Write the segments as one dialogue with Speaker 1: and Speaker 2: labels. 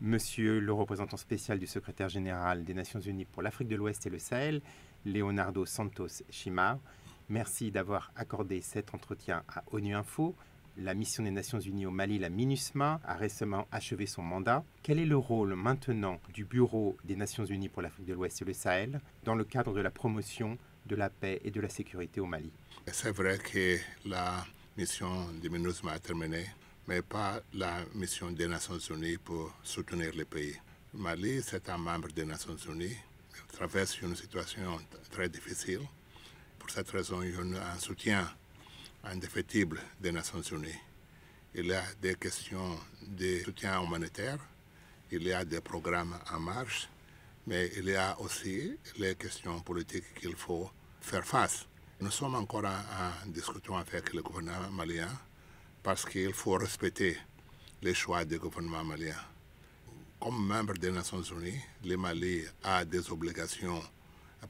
Speaker 1: Monsieur le représentant spécial du secrétaire général des Nations Unies pour l'Afrique de l'Ouest et le Sahel, Leonardo Santos Chimar, merci d'avoir accordé cet entretien à ONU Info. La mission des Nations Unies au Mali, la MINUSMA, a récemment achevé son mandat. Quel est le rôle maintenant du Bureau des Nations Unies pour l'Afrique de l'Ouest et le Sahel dans le cadre de la promotion de la paix et de la sécurité au Mali?
Speaker 2: C'est vrai que la mission de MINUSMA a terminé, mais pas la mission des Nations Unies pour soutenir les pays. Le Mali, c'est un membre des Nations Unies. Il traverse une situation très difficile. Pour cette raison, il y a un soutien indéfectible des Nations Unies. Il y a des questions de soutien humanitaire, il y a des programmes en marche, mais il y a aussi les questions politiques qu'il faut faire face. Nous sommes encore en, discussion avec le gouvernement malien parce qu'il faut respecter les choix du gouvernement malien. Comme membre des Nations Unies, le Mali a des obligations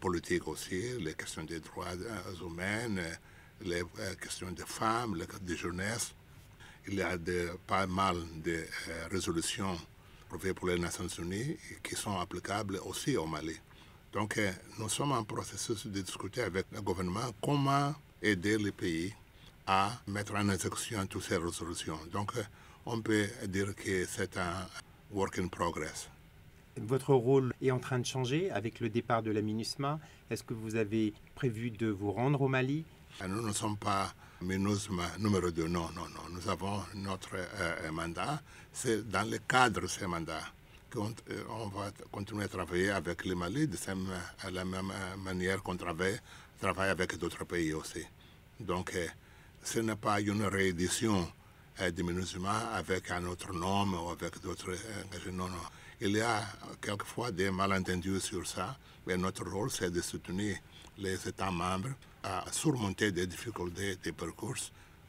Speaker 2: politiques aussi, les questions des droits humains, les euh, questions des femmes, les questions de jeunesse. Il y a pas mal de euh, résolutions prouvées pour les Nations Unies qui sont applicables aussi au Mali. Donc, euh, nous sommes en processus de discuter avec le gouvernement comment aider les pays à mettre en exécution toutes ces résolutions. Donc, on peut dire que c'est un work in progress.
Speaker 1: Votre rôle est en train de changer avec le départ de la MINUSMA. Est-ce que vous avez prévu de vous rendre au Mali?
Speaker 2: Nous ne sommes pas MINUSMA numéro 2, non, non, non. Nous avons notre euh, mandat. C'est dans le cadre de ce mandat qu'on euh, va continuer à travailler avec le Mali de la même euh, manière qu'on travaille, travaille avec d'autres pays aussi. Donc, ce n'est pas une réédition du MINUSMA avec un autre nom ou avec d'autres... non, non. Il y a quelquefois des malentendus sur ça, mais notre rôle, c'est de soutenir les États membres à surmonter des difficultés de parcours,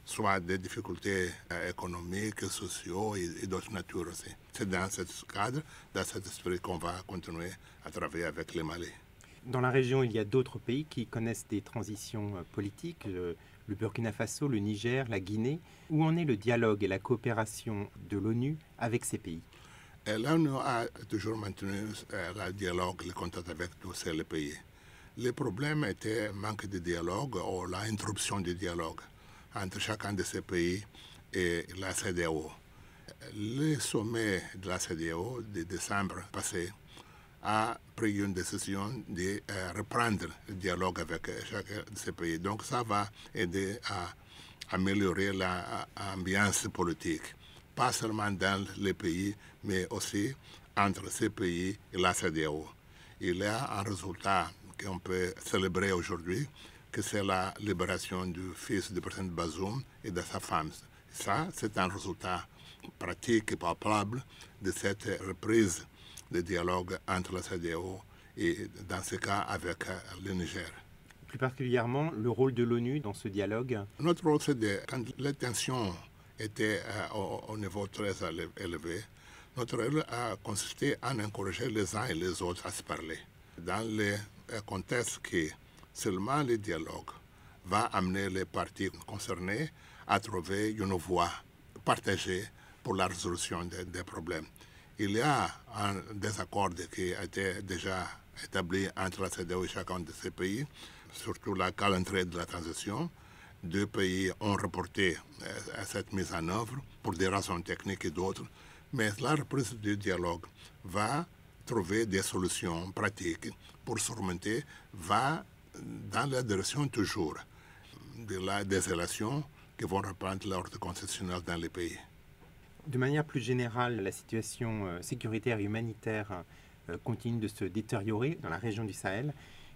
Speaker 2: soit des difficultés euh, économiques, sociaux et, d'autres natures aussi. C'est dans ce cadre, dans cet esprit qu'on va continuer à travailler avec les Mali.
Speaker 1: Dans la région, il y a d'autres pays qui connaissent des transitions euh, politiques, le, Burkina Faso, le Niger, la Guinée. Où en est le dialogue et la coopération de l'ONU avec ces pays?
Speaker 2: L'ONU a toujours maintenu euh, le dialogue, le contact avec tous ces pays. Le problème était manque de dialogue ou l'interruption du dialogue entre chacun de ces pays et la CDAO. Le sommet de la CDAO de décembre passé a pris une décision de euh, reprendre le dialogue avec chacun de ces pays. Donc ça va aider à améliorer l'ambiance politique, pas seulement dans les pays, mais aussi entre ces pays et la CDAO. Il y a un résultat qu'on peut célébrer aujourd'hui, que c'est la libération du fils du président Bazoum et de sa femme. Ça, c'est un résultat pratique et palpable de cette reprise de dialogue entre la CDAO et, dans ce cas, avec euh, le Niger.
Speaker 1: Plus particulièrement, le rôle de l'ONU dans ce dialogue?
Speaker 2: Notre rôle, c'est de, quand les tensions étaient euh, au, au, niveau très élevé, notre rôle a consisté à encourager les uns et les autres à se parler. Dans les contexte que seulement le dialogue va amener les parties concernées à trouver une voie partagée pour la résolution des, problèmes. Il y a un désaccord qui a été déjà établi entre la CDO et chacun de ces pays, surtout la calendrier de la transition. Deux pays ont reporté euh, cette mise en œuvre pour des raisons techniques et d'autres, mais la reprise du dialogue va trouver des solutions pratiques pour surmonter va dans la direction toujours de la désolation qui vont reprendre l'ordre constitutionnel dans les pays.
Speaker 1: De manière plus générale, la situation euh, sécuritaire et humanitaire euh, continue de se détériorer dans la région du Sahel.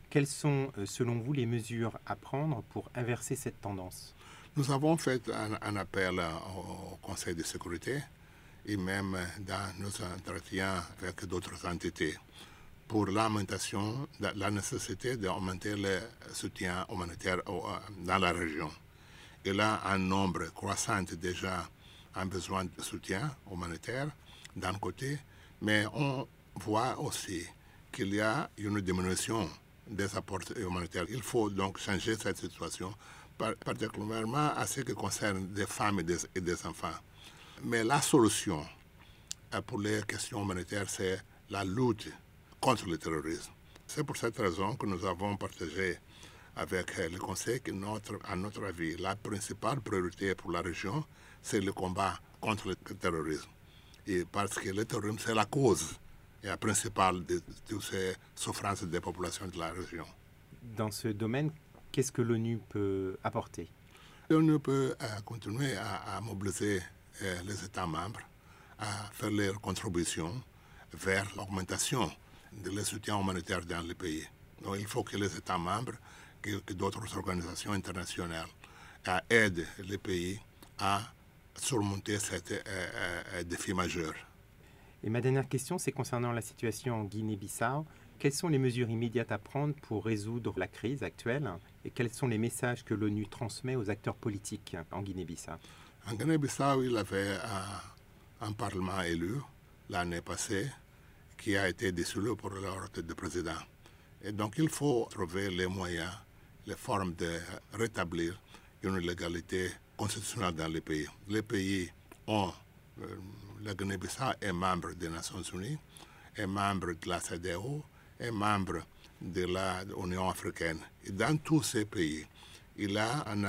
Speaker 1: Quelles sont, euh, selon vous, les mesures à prendre pour inverser cette tendance?
Speaker 2: Nous avons fait un, appel au Conseil de sécurité et même dans nos entretiens avec d'autres entités pour l'augmentation, la nécessité d'augmenter le soutien humanitaire dans la région. Y a un nombre croissant déjà en besoin de soutien humanitaire d'un côté, mais on voit aussi qu'il y a une diminution des apports humanitaires. Il faut donc changer cette situation, particulièrement à ce qui concerne des femmes et des enfants. Mais la solution pour les questions humanitaires, c'est la lutte contre le terrorisme. C'est pour cette raison que nous avons partagé avec le Conseil que, notre, à notre avis, la principale priorité pour la région, c'est le combat contre le terrorisme. Et parce que le terrorisme, c'est la cause la principale de toutes ces souffrances des populations de la région.
Speaker 1: Dans ce domaine, qu'est-ce que l'ONU peut apporter?
Speaker 2: L'ONU peut euh, continuer à, mobiliser euh, les États membres, à faire leurs contributions vers l'augmentation de soutien humanitaire dans les pays. Donc il faut que les États membres, que, d'autres organisations internationales euh, aident les pays à surmonter ce défi majeur.
Speaker 1: Et ma dernière question, c'est concernant la situation en Guinée-Bissau. Quelles sont les mesures immédiates à prendre pour résoudre la crise actuelle et quels sont les messages que l'ONU transmet aux acteurs politiques en Guinée-Bissau?
Speaker 2: En Guinée-Bissau, il y avait un, parlement élu l'année passée qui a été dissolu pour l'ordre de président. Et donc il faut trouver les moyens, les formes de rétablir une légalité constitutionnelle dans les pays. Les pays ont euh, la Guinée-Bissau est membre des Nations Unies, est membre de la CDO, est membre de l'Union africaine. Et dans tous ces pays, il y a un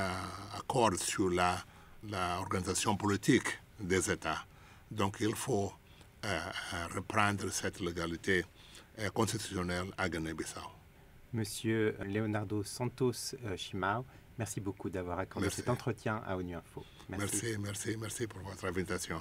Speaker 2: accord sur l'organisation la, politique des États. Donc il faut euh, euh, reprendre cette légalité euh, constitutionnelle à Guinée-Bissau.
Speaker 1: Monsieur Leonardo Santos Chimao, merci beaucoup d'avoir accordé cet entretien à ONU Info.
Speaker 2: merci, merci, merci pour votre invitation.